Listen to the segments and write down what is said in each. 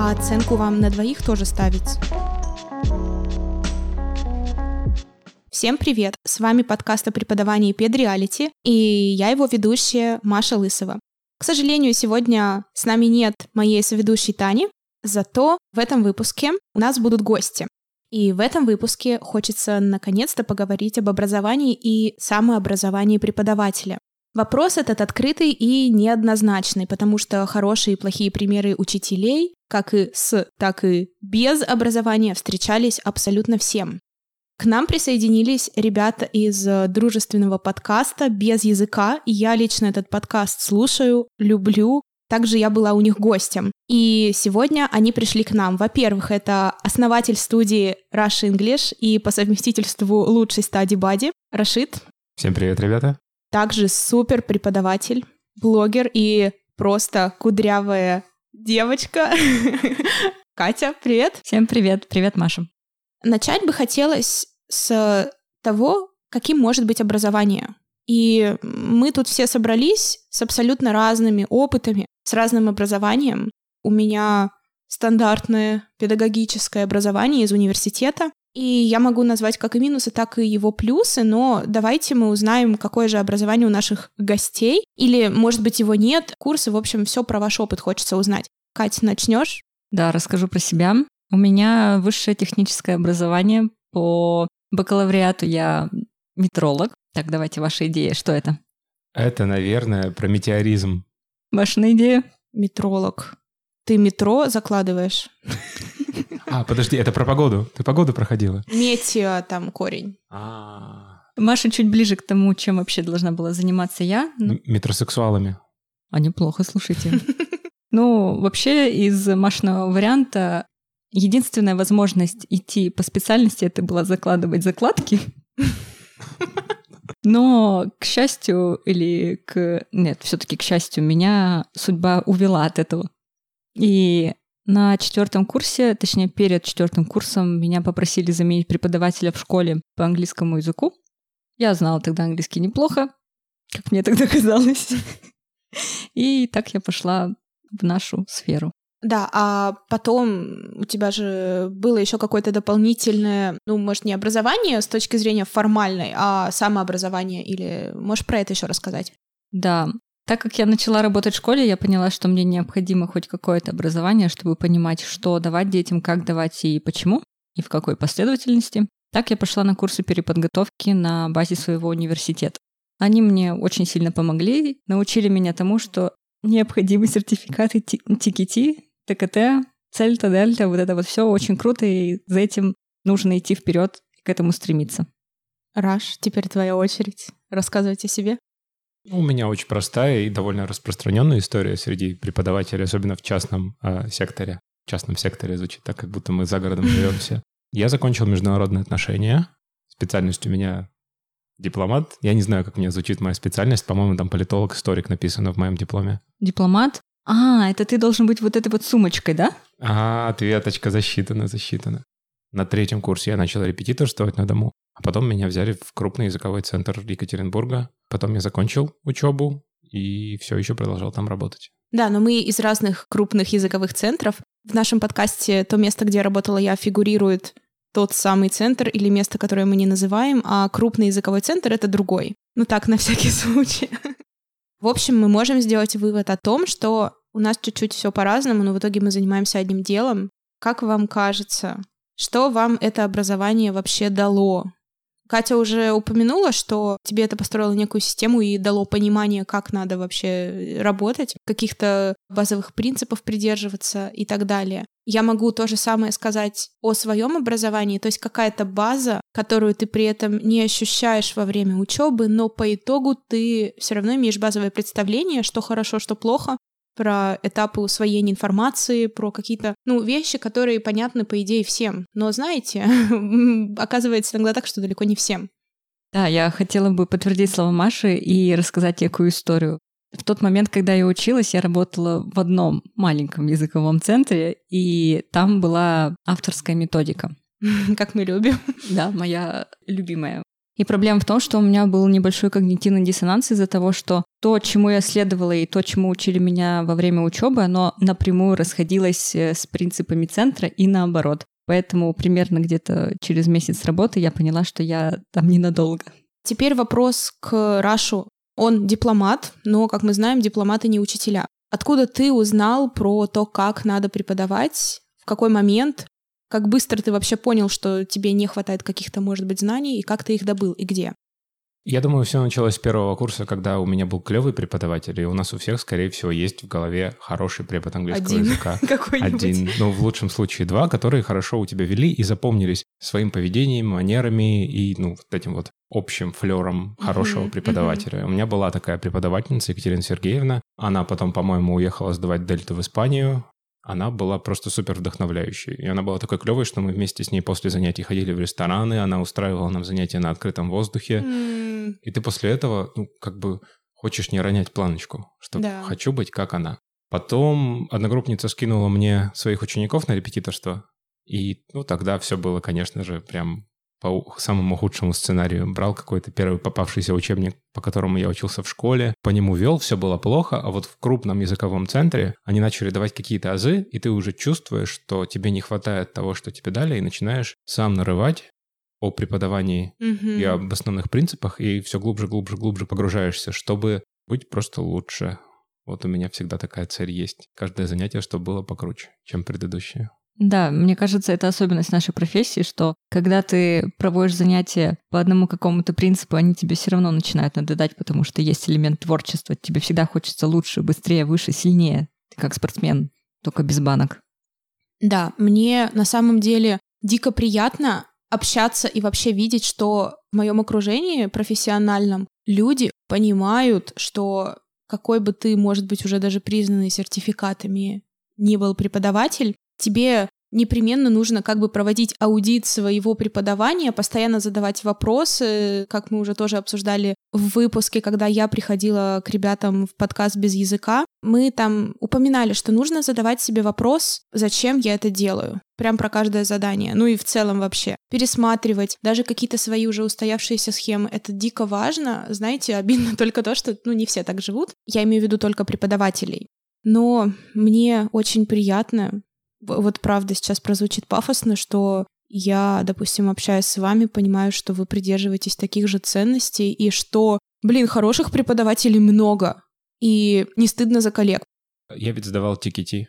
А оценку вам на двоих тоже ставить? Всем привет! С вами подкаст о преподавании педреалити, и я его ведущая Маша Лысова. К сожалению, сегодня с нами нет моей соведущей Тани, зато в этом выпуске у нас будут гости. И в этом выпуске хочется наконец-то поговорить об образовании и самообразовании преподавателя. Вопрос этот открытый и неоднозначный, потому что хорошие и плохие примеры учителей, как и с, так и без образования, встречались абсолютно всем. К нам присоединились ребята из дружественного подкаста «Без языка», я лично этот подкаст слушаю, люблю, также я была у них гостем. И сегодня они пришли к нам. Во-первых, это основатель студии Rush English и по совместительству лучший стади Бади Рашид. Всем привет, ребята. Также супер преподаватель, блогер и просто кудрявая девочка. Катя, привет. Всем привет. Привет, Маша. Начать бы хотелось с того, каким может быть образование. И мы тут все собрались с абсолютно разными опытами, с разным образованием. У меня стандартное педагогическое образование из университета, и я могу назвать как и минусы, так и его плюсы, но давайте мы узнаем, какое же образование у наших гостей, или, может быть, его нет. Курсы, в общем, все про ваш опыт хочется узнать. Катя, начнешь? Да, расскажу про себя. У меня высшее техническое образование. По бакалавриату я метролог. Так, давайте ваши идеи. Что это? Это, наверное, про метеоризм. Ваша идея? Метролог. Ты метро закладываешь? А, подожди, это про погоду. Ты погоду проходила? Метео там корень. А, Маша чуть ближе к тому, чем вообще должна была заниматься я. Ну, метросексуалами. А неплохо, слушайте. Ну, вообще из Машиного варианта единственная возможность идти по специальности это была закладывать закладки. Но, к счастью, или к... Нет, все таки к счастью, меня судьба увела от этого. И на четвертом курсе, точнее, перед четвертым курсом меня попросили заменить преподавателя в школе по английскому языку. Я знала тогда английский неплохо, как мне тогда казалось. И так я пошла в нашу сферу. Да, а потом у тебя же было еще какое-то дополнительное, ну, может, не образование с точки зрения формальной, а самообразование, или можешь про это еще рассказать? Да, так как я начала работать в школе, я поняла, что мне необходимо хоть какое-то образование, чтобы понимать, что давать детям, как давать и почему, и в какой последовательности. Так я пошла на курсы переподготовки на базе своего университета. Они мне очень сильно помогли, научили меня тому, что необходимы сертификаты Ти- TKT, ТКТ, Цельта, Дельта, вот это вот все очень круто, и за этим нужно идти вперед к этому стремиться. Раш, теперь твоя очередь. Рассказывайте о себе. Ну, У меня очень простая и довольно распространенная история среди преподавателей, особенно в частном э, секторе. В частном секторе звучит так, как будто мы за городом живем все. Я закончил международные отношения. Специальность у меня дипломат. Я не знаю, как мне звучит моя специальность. По-моему, там политолог-историк написано в моем дипломе. Дипломат? А, это ты должен быть вот этой вот сумочкой, да? А, ответочка засчитана, засчитана. На третьем курсе я начал репетиторствовать на дому, а потом меня взяли в крупный языковой центр Екатеринбурга. Потом я закончил учебу и все еще продолжал там работать. Да, но мы из разных крупных языковых центров. В нашем подкасте то место, где работала я, фигурирует тот самый центр или место, которое мы не называем, а крупный языковой центр — это другой. Ну так, на всякий случай. В общем, мы можем сделать вывод о том, что у нас чуть-чуть все по-разному, но в итоге мы занимаемся одним делом. Как вам кажется, что вам это образование вообще дало? Катя уже упомянула, что тебе это построило некую систему и дало понимание, как надо вообще работать, каких-то базовых принципов придерживаться и так далее. Я могу то же самое сказать о своем образовании, то есть какая-то база, которую ты при этом не ощущаешь во время учебы, но по итогу ты все равно имеешь базовое представление, что хорошо, что плохо, про этапы усвоения информации, про какие-то, ну, вещи, которые понятны, по идее, всем. Но, знаете, оказывается иногда так, что далеко не всем. Да, я хотела бы подтвердить слова Маши и рассказать некую историю. В тот момент, когда я училась, я работала в одном маленьком языковом центре, и там была авторская методика. Как мы любим. Да, моя любимая. И проблема в том, что у меня был небольшой когнитивный диссонанс из-за того, что то, чему я следовала и то, чему учили меня во время учебы, оно напрямую расходилось э, с принципами центра и наоборот. Поэтому примерно где-то через месяц работы я поняла, что я там ненадолго. Теперь вопрос к Рашу. Он дипломат, но, как мы знаем, дипломаты не учителя. Откуда ты узнал про то, как надо преподавать, в какой момент, как быстро ты вообще понял, что тебе не хватает каких-то, может быть, знаний, и как ты их добыл, и где? Я думаю, все началось с первого курса, когда у меня был клевый преподаватель, и у нас у всех, скорее всего, есть в голове хороший препод английского Один языка. какой-нибудь. Один, ну, в лучшем случае два, которые хорошо у тебя вели и запомнились своим поведением, манерами и, ну, вот этим вот общим флером хорошего Мгм, преподавателя. У меня была такая преподавательница Екатерина Сергеевна. Она потом, по-моему, уехала сдавать дельту в Испанию. Она была просто супер вдохновляющей. И она была такой клевой, что мы вместе с ней после занятий ходили в рестораны, она устраивала нам занятия на открытом воздухе. М, И ты после этого, ну, как бы хочешь не ронять планочку, что Да. хочу быть как она. Потом одногруппница скинула мне своих учеников на репетиторство, и, ну, тогда все было, конечно же, прям по самому худшему сценарию. Брал какой-то первый попавшийся учебник, по которому я учился в школе, по нему вел, все было плохо, а вот в крупном языковом центре они начали давать какие-то азы, и ты уже чувствуешь, что тебе не хватает того, что тебе дали, и начинаешь сам нарывать о преподавании мгм. и об основных принципах, и все глубже, глубже, глубже погружаешься, чтобы быть просто лучше. Вот у меня всегда такая цель есть. Каждое занятие, чтобы было покруче, чем предыдущее. Да, мне кажется, это особенность нашей профессии, что когда ты проводишь занятия по одному какому-то принципу, они тебе все равно начинают надоедать, потому что есть элемент творчества. Тебе всегда хочется лучше, быстрее, выше, сильнее. Ты как спортсмен, только без банок. Да, мне на самом деле дико приятно общаться и вообще видеть, что в моем окружении профессиональном люди понимают, что какой бы ты, может быть, уже даже признанный сертификатами не был преподаватель, тебе непременно нужно как бы проводить аудит своего преподавания, постоянно задавать вопросы, как мы уже тоже обсуждали в выпуске, когда я приходила к ребятам в подкаст без языка. Мы там упоминали, что нужно задавать себе вопрос, зачем я это делаю. Прям про каждое задание. Ну и в целом вообще. Пересматривать даже какие-то свои уже устоявшиеся схемы. Это дико важно. Знаете, обидно только то, что ну не все так живут. Я имею в виду только преподавателей. Но мне очень приятно, вот правда сейчас прозвучит пафосно, что я, допустим, общаясь с вами, понимаю, что вы придерживаетесь таких же ценностей, и что, блин, хороших преподавателей много, и не стыдно за коллег. Я ведь сдавал TKT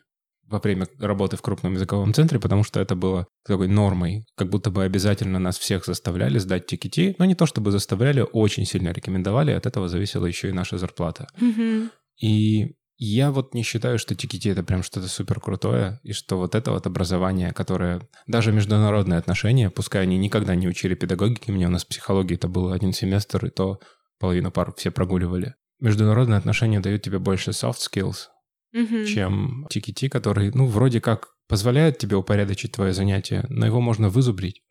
во время работы в крупном языковом центре, потому что это было такой нормой. Как будто бы обязательно нас всех заставляли сдать TKT. Но не то чтобы заставляли, очень сильно рекомендовали. От этого зависела еще и наша зарплата. И я вот не считаю, что TKT это прям что-то супер крутое, и что вот это вот образование, которое... Даже международные отношения, пускай они никогда не учили педагогики, мне у нас психологии это был один семестр, и то половину пар все прогуливали. Международные отношения дают тебе больше soft skills, чем TKT, который, ну, вроде как позволяет тебе упорядочить твое занятие, но его можно вызубрить.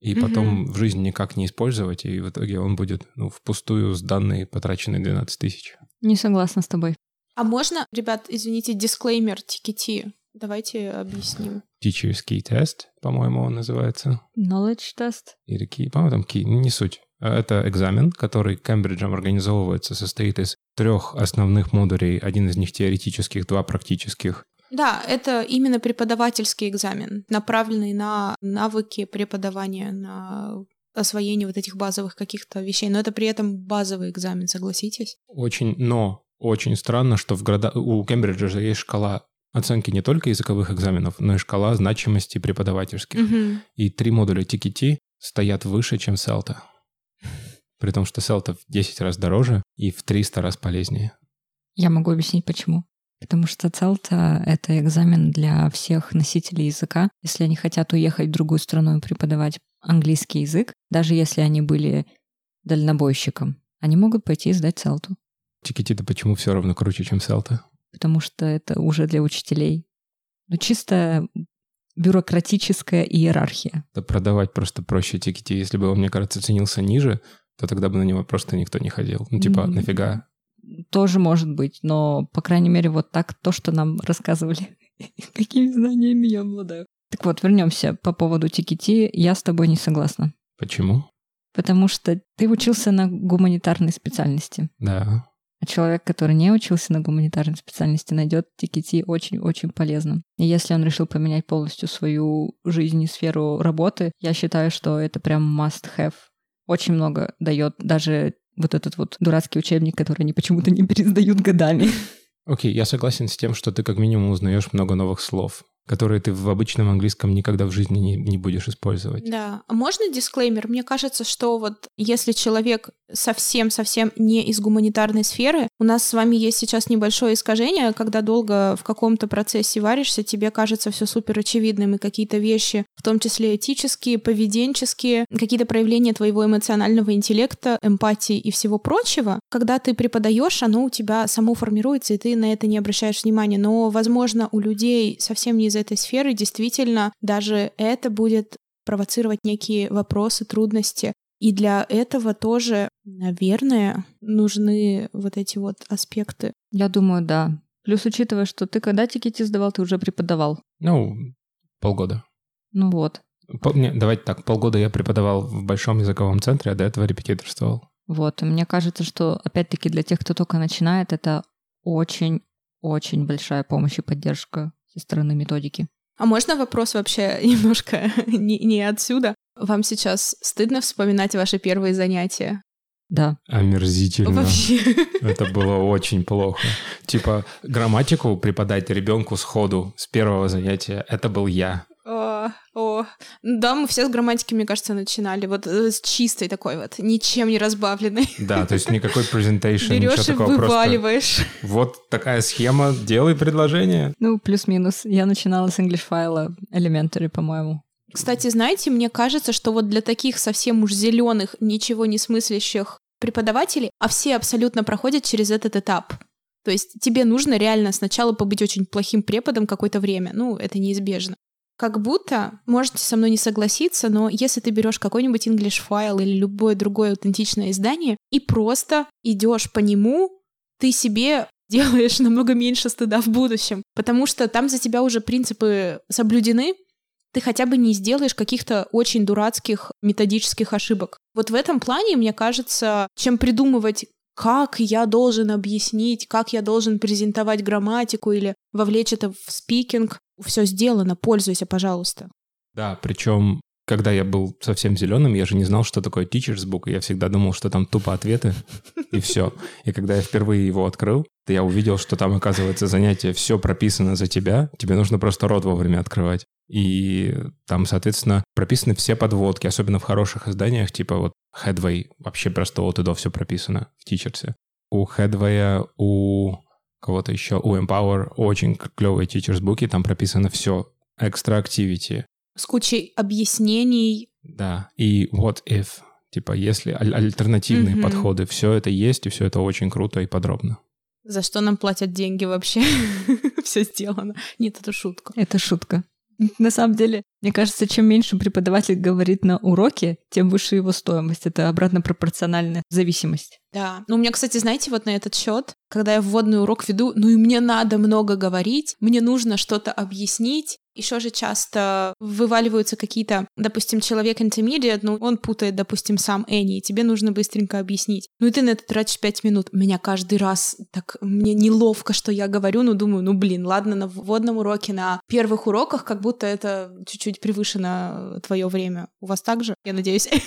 И потом в жизни никак не использовать, и в итоге он будет ну, впустую сданные потраченные 12 тысяч. Не согласна с тобой. А можно, ребят, извините, дисклеймер TKT? Давайте объясним. Teacher's Key Test, по-моему, он называется. Knowledge test. Или Key, по-моему, там Key, не суть. Это экзамен, который Кембриджем организовывается, состоит из трех основных модулей. Один из них теоретических, два практических. Да, это именно преподавательский экзамен, направленный на навыки преподавания, на освоение вот этих базовых каких-то вещей. Но это при этом базовый экзамен, согласитесь? Очень, но очень странно, что в города... у Кембриджа же есть шкала оценки не только языковых экзаменов, но и шкала значимости преподавательских. Мгм. И три модуля TKT стоят выше, чем Селта. При том, что Селта в 10 раз дороже и в 300 раз полезнее. Я могу объяснить, почему. Потому что CELTA — это экзамен для всех носителей языка. Если они хотят уехать в другую страну и преподавать английский язык, даже если они были дальнобойщиком, они могут пойти и сдать CELTA, TKT-то почему все равно круче, чем Селта? потому что это уже для учителей. Ну, чисто бюрократическая иерархия. Да продавать просто проще TKT. Если бы он, мне кажется, ценился ниже, то тогда бы на него просто никто не ходил. Ну, типа, М. нафига? Тоже может быть, но, по крайней мере, вот так то, что нам рассказывали. Какими знаниями я обладаю. Так вот, вернемся по поводу TKT. Я с тобой не согласна. Почему? Потому что ты учился на гуманитарной специальности. Да. А человек, который не учился на гуманитарной специальности, найдет TKT очень-очень полезным. И если он решил поменять полностью свою жизнь и сферу работы, я считаю, что это прям must-have. Очень много дает даже вот этот вот дурацкий учебник, который они почему-то не пересдают годами. Окей, я согласен с тем, что ты как минимум узнаешь много новых слов которые ты в обычном английском никогда в жизни не, не будешь использовать. Да. А можно дисклеймер? Мне кажется, что вот если человек совсем-совсем не из гуманитарной сферы, у нас с вами есть сейчас небольшое искажение, когда долго в каком-то процессе варишься, тебе кажется все супер очевидным, и какие-то вещи, в том числе этические, поведенческие, какие-то проявления твоего эмоционального интеллекта, эмпатии и всего прочего, когда ты преподаешь, оно у тебя само формируется, и ты на это не обращаешь внимания. Но, возможно, у людей совсем не из этой сферы, действительно, даже это будет провоцировать некие вопросы, трудности. И для этого тоже, наверное, нужны вот эти вот аспекты. Я думаю, да. Плюс, учитывая, что ты когда тикети сдавал, ты уже преподавал. Ну, полгода. Ну вот. Пол, не, давайте так, полгода я преподавал в большом языковом центре, а до этого репетиторствовал. Вот, и мне кажется, что, опять-таки, для тех, кто только начинает, это очень-очень большая помощь и поддержка со стороны методики. А можно вопрос вообще немножко не, не отсюда? Вам сейчас стыдно вспоминать ваши первые занятия? Да. Омерзительно. Вообще. Это было очень плохо. Типа грамматику преподать ребенку сходу с первого занятия, это был я. О, о, да, мы все с грамматики, мне кажется, начинали вот э, с чистой такой вот, ничем не разбавленной. Да, то есть никакой презентейшн, ничего Берешь и такого. просто вываливаешь. Вот такая схема, делай предложение. Ну, плюс-минус. Я начинала с English файла Elementary, по-моему. Кстати, знаете, мне кажется, что вот для таких совсем уж зеленых, ничего не смыслящих преподавателей, а все абсолютно проходят через этот этап. То есть тебе нужно реально сначала побыть очень плохим преподом какое-то время. Ну, это неизбежно. Как будто, можете со мной не согласиться, но если ты берешь какой-нибудь English файл или любое другое аутентичное издание и просто идешь по нему, ты себе делаешь намного меньше стыда в будущем, потому что там за тебя уже принципы соблюдены, ты хотя бы не сделаешь каких-то очень дурацких методических ошибок. Вот в этом плане, мне кажется, чем придумывать как я должен объяснить, как я должен презентовать грамматику или вовлечь это в спикинг, все сделано, пользуйся, пожалуйста. Да, причем, когда я был совсем зеленым, я же не знал, что такое Teacher's Book, и я всегда думал, что там тупо ответы, и все. И когда я впервые его открыл, то я увидел, что там, оказывается, занятие все прописано за тебя, тебе нужно просто рот вовремя открывать. И там, соответственно, прописаны все подводки, особенно в хороших изданиях, типа вот Headway, вообще просто от и до все прописано в Teachers. У Headway, у кого-то еще, у Empower очень клевые Teachers буки, там прописано все, extra activity. С кучей объяснений. Да, и what if, типа если аль- альтернативные Мгм. подходы, все это есть, и все это очень круто и подробно. За что нам платят деньги вообще? Все сделано. Нет, это шутка. Это шутка. На самом деле, мне кажется, чем меньше преподаватель говорит на уроке, тем выше его стоимость. Это обратно пропорциональная зависимость. Да. Ну, у меня, кстати, знаете, вот на этот счет, когда я вводный урок веду, ну и мне надо много говорить, мне нужно что-то объяснить. Еще же часто вываливаются какие-то, допустим, человек intermediate, ну, он путает, допустим, сам Энни, и тебе нужно быстренько объяснить. Ну, и ты на это тратишь пять минут. Меня каждый раз так, мне неловко, что я говорю, но думаю, ну, блин, ладно, на вводном уроке, на первых уроках, как будто это чуть-чуть превышено твое время. У вас так же, я надеюсь?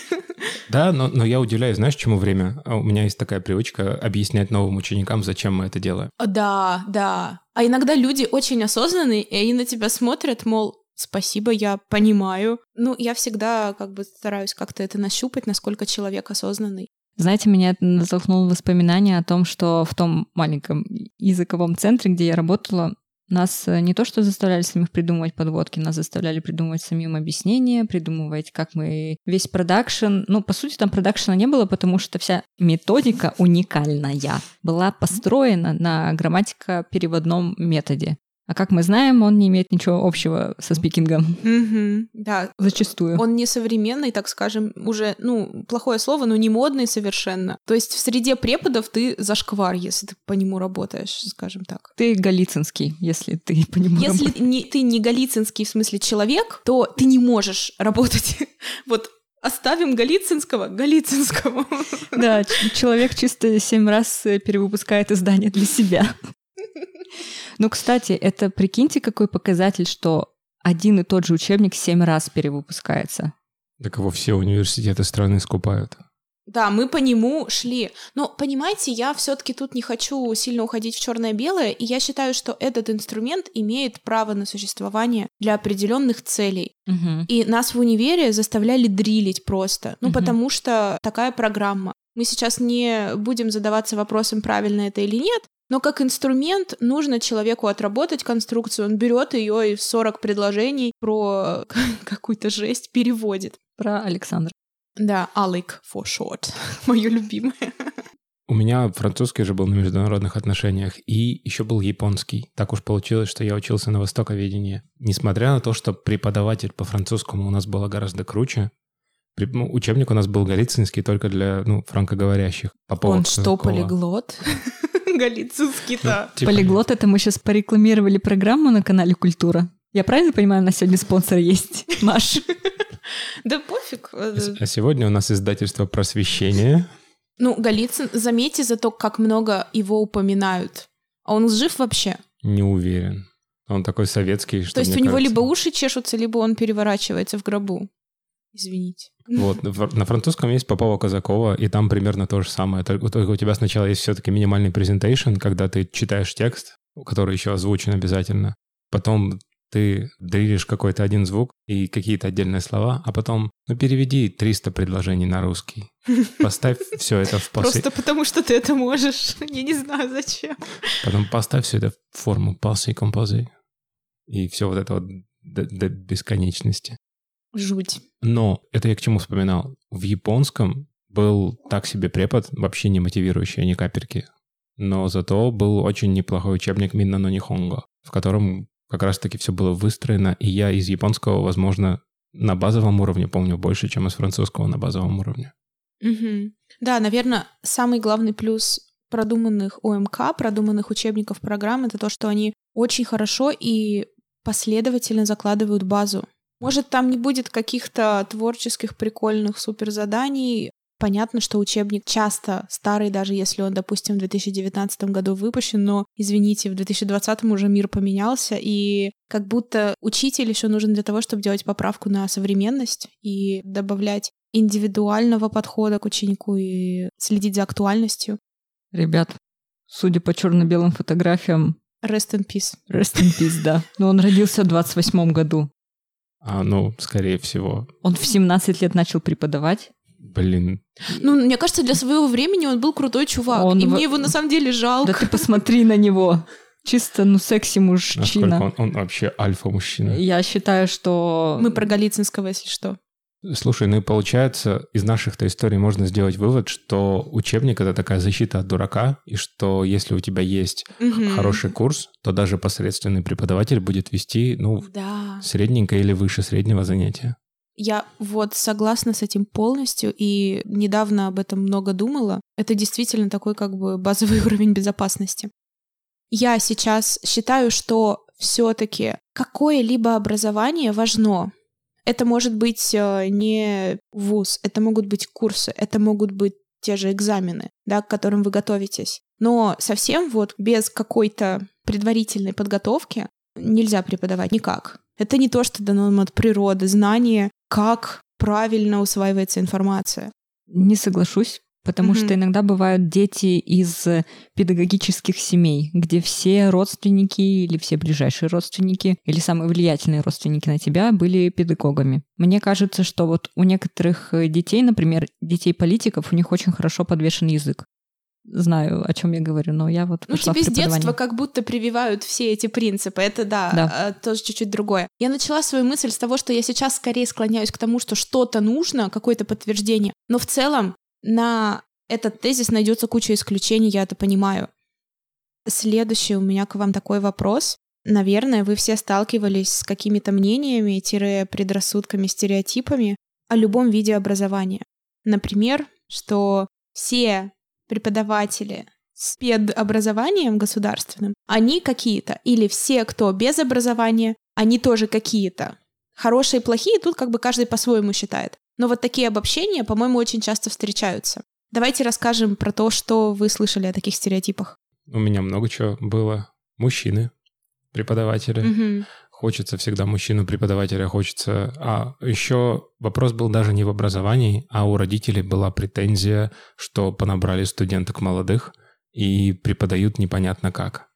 Да, но, но я удивляюсь, знаешь, чему время? А У меня есть такая привычка объяснять новым ученикам, зачем мы это делаем. Да, да. А иногда люди очень осознанные, и они на тебя смотрят, мол, спасибо, я понимаю. Ну, я всегда как бы стараюсь как-то это нащупать, насколько человек осознанный. Знаете, меня натолкнуло воспоминание о том, что в том маленьком языковом центре, где я работала, нас э, не то что заставляли самих придумывать подводки, нас заставляли придумывать самим объяснения, придумывать, как мы весь продакшн... Ну, по сути, там продакшена не было, потому что вся методика уникальная была построена на грамматико-переводном методе. А как мы знаем, он не имеет ничего общего со спикингом. Мгм, Да, Зачастую. он не современный, так скажем, уже, ну, плохое слово, но не модный совершенно. То есть в среде преподов ты зашквар, если ты по нему работаешь, скажем так. Ты голицынский, если ты по нему Если не, ты не голицынский в смысле человек, то ты не можешь работать вот Оставим Голицынского Голицынскому. Да, человек чисто семь раз э, перевыпускает издание для себя. Ну, кстати, это прикиньте, какой показатель, что один и тот же учебник семь раз перевыпускается. Так его все университеты страны скупают. Да, мы по нему шли. Но, понимаете, я все-таки тут не хочу сильно уходить в черное-белое, и я считаю, что этот инструмент имеет право на существование для определенных целей. Угу. И нас в универе заставляли дрилить просто. Ну, Мгм. потому что такая программа. Мы сейчас не будем задаваться вопросом, правильно это или нет, но как инструмент нужно человеку отработать конструкцию. Он берет ее и в 40 предложений про какую-то жесть переводит. Про Александра. Да, Алик for short. Мое любимое. У меня французский же был на международных отношениях, и еще был японский. Так уж получилось, что я учился на востоковедении. Несмотря на то, что преподаватель по французскому у нас было гораздо круче, ну, учебник у нас был галицинский только для ну, франкоговорящих. По поводу Он что, какого- полиглот? Галицинский-то. Типа, Полиглот это мы сейчас порекламировали программу на канале Культура. Я правильно понимаю, у нас сегодня спонсор есть, Маш? Да пофиг. А сегодня у нас издательство «Просвещение». Ну, Голицын, заметьте зато, как много его упоминают. А он жив вообще? Не уверен. Он такой советский, что То есть мне у него кажется- либо уши чешутся, либо он переворачивается в гробу. Извините. Вот, на французском есть Попова Казакова, и там примерно то же самое. Только, только у тебя сначала есть все-таки минимальный презентейшн, когда ты читаешь текст, который еще озвучен обязательно. Потом ты дрилишь какой-то один звук и какие-то отдельные слова, а потом, ну, переведи 300 предложений на русский. Поставь все это в пасы. Просто потому, что ты это можешь. Я не знаю, зачем. Потом поставь все это в форму пасы и композы. И все вот это вот до, до бесконечности. Жуть. Но это я к чему вспоминал. В японском был так себе препод, вообще не мотивирующий, ни капельки. Но зато был очень неплохой учебник Минна но Нихонго, в котором как раз-таки все было выстроено, и я из японского, возможно, на базовом уровне помню больше, чем из французского на базовом уровне. Мгм. Да, наверное, самый главный плюс продуманных ОМК, продуманных учебников программ, это то, что они очень хорошо и последовательно закладывают базу. Может, там не будет каких-то творческих, прикольных суперзаданий. Понятно, что учебник часто старый, даже если он, допустим, в 2019 году выпущен, но, извините, в 2020 уже мир поменялся, и как будто учитель еще нужен для того, чтобы делать поправку на современность и добавлять индивидуального подхода к ученику и следить за актуальностью. Ребят, судя по черно-белым фотографиям, Rest in peace. rest in peace, да. Но он родился в 28 году. А, ну, скорее всего, Он в 17 лет начал преподавать. блин, Ну, мне кажется, для своего времени он был крутой чувак. Он и в- мне его на самом деле жалко. Да ты посмотри на него. Чисто, ну, секси насколько мужчина. он, он вообще альфа-мужчина. Я считаю, что... Мы про Голицынского, если что. Слушай, ну и получается, из наших-то историй можно сделать вывод, что учебник — это такая защита от дурака, и что если у тебя есть Мгм. хороший курс, то даже посредственный преподаватель будет вести, ну, Да. средненькое или выше среднего занятия. Я вот согласна с этим полностью, и недавно об этом много думала. Это действительно такой как бы базовый уровень безопасности. Я сейчас считаю, что все-таки какое-либо образование важно. Это может быть э, не вуз, это могут быть курсы, это могут быть те же экзамены, да, к которым вы готовитесь. Но совсем вот без какой-то предварительной подготовки нельзя преподавать никак. Это не то, что дано нам от природы, знание, как правильно усваивается информация. Не соглашусь, потому Мгм. что иногда бывают дети из педагогических семей, где все родственники или все ближайшие родственники или самые влиятельные родственники на тебя были педагогами. Мне кажется, что вот у некоторых детей, например, детей политиков, у них очень хорошо подвешен язык. Знаю, о чем я говорю, но я вот Ну, тебе с детства как будто прививают все эти принципы. Это да, Да. а, тоже чуть-чуть другое. Я начала свою мысль с того, что я сейчас скорее склоняюсь к тому, что что-то нужно, какое-то подтверждение. Но в целом на этот тезис найдется куча исключений, я это понимаю. Следующий у меня к вам такой вопрос. Наверное, вы все сталкивались с какими-то мнениями, тире предрассудками, стереотипами о любом виде образования. Например, что все преподаватели с педобразованием государственным, они какие-то. Или все, кто без образования, они тоже какие-то. Хорошие и плохие тут как бы каждый по-своему считает. Но вот такие обобщения, по-моему, очень часто встречаются. Давайте расскажем про то, что вы слышали о таких стереотипах. У меня много чего было. Мужчины, преподаватели. Мгм. Хочется всегда мужчину преподавателя, хочется... А еще вопрос был даже не в образовании, а у родителей была претензия, что понабрали студенток молодых и преподают непонятно как.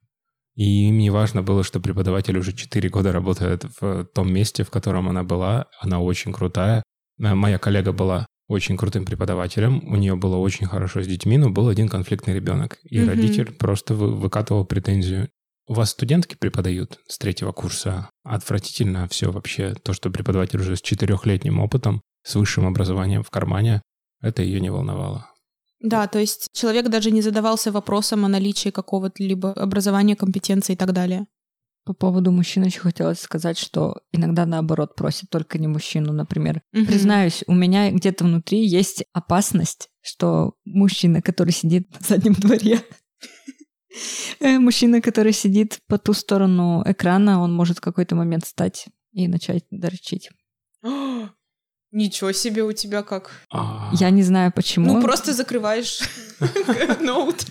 И им не важно было, что преподаватель уже 4 года работает в том месте, в котором она была. Она очень крутая. Э, Моя коллега была очень крутым преподавателем, у нее было очень хорошо с детьми, но был один конфликтный ребенок. И Мгм. родитель просто вы- выкатывал претензию. У вас студентки преподают с третьего курса. Отвратительно все вообще. То, что преподаватель уже с четырехлетним опытом, с высшим образованием в кармане, это ее не волновало. Да, то есть человек даже не задавался вопросом о наличии какого-то либо образования, компетенции и так далее. По поводу мужчин еще хотелось сказать, что иногда наоборот просят только не мужчину, например. Мгм. Признаюсь, у меня где-то внутри есть опасность, что мужчина, который сидит на заднем дворе, э, мужчина, который сидит по ту сторону экрана, он может в какой-то момент встать и начать дрочить. Ничего себе у тебя как. А, Я не знаю почему. Ну, просто закрываешь ноут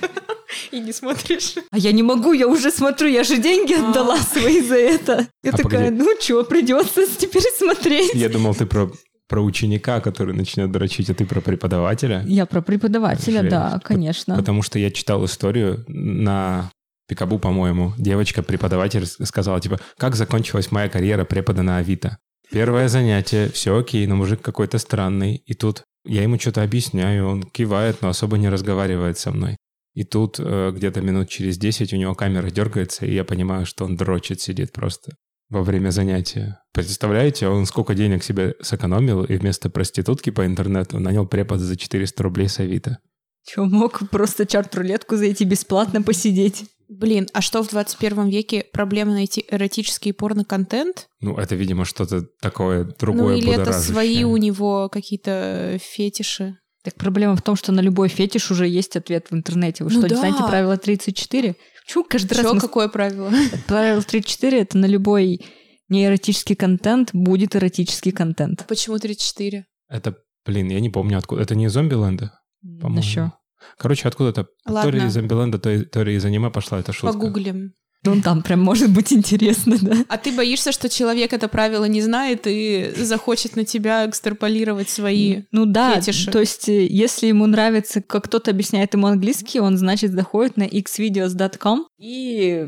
и не смотришь. А я не могу, я уже смотрю, я же деньги А. отдала свои за это. Я А такая, ну что, придется теперь смотреть. Я думал, ты про, про ученика, который начнет дрочить, а ты про преподавателя. Я про преподавателя, Жесть. да, конечно. Потому что я читал историю на Пикабу, по-моему. Девочка-преподаватель сказала, типа, как закончилась моя карьера препода на Авито. Первое занятие, все окей, но мужик какой-то странный. И тут я ему что-то объясняю, он кивает, но особо не разговаривает со мной. И тут э, где-то минут через 10 у него камера дергается, и я понимаю, что он дрочит, сидит просто во время занятия. Представляете, он сколько денег себе сэкономил, и вместо проститутки по интернету нанял препода за 400 рублей с Авито. Че, мог просто чарт-рулетку зайти бесплатно посидеть? Блин, а что в 21 веке проблема найти эротический порно-контент? Ну, это, видимо, что-то такое другое, ну или это свои у него какие-то фетиши. Так проблема в том, что на любой фетиш уже есть ответ в интернете. Вы Ну что, не да. знаете правило 34? Чего каждый раз Чё, мы- какое правило? Правило 34 — это на любой неэротический контент будет эротический контент. Почему 34? Это, блин, я не помню откуда. Это не из Зомбиленда, по-моему. На что? Короче, откуда-то то ли Ладно, из Зомбиленда, то, ли- то ли из аниме пошла эта шутка. погуглим. Ну, там прям может быть интересно, да. А ты боишься, что человек это правило не знает и захочет на тебя экстраполировать свои... Ну да, фетиши. то есть э, если ему нравится, как кто-то объясняет ему английский, он, значит, заходит на xvideos.com и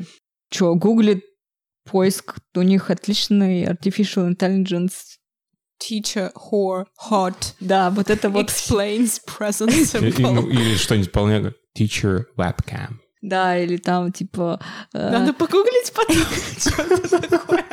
что, гуглит поиск. У них отличный artificial intelligence. Teacher, whore, hot, Да, вот это вот. explains present ну, simple. или что-нибудь вполне... Teacher webcam. Да, или там типа... э, Надо погуглить потом, что это такое.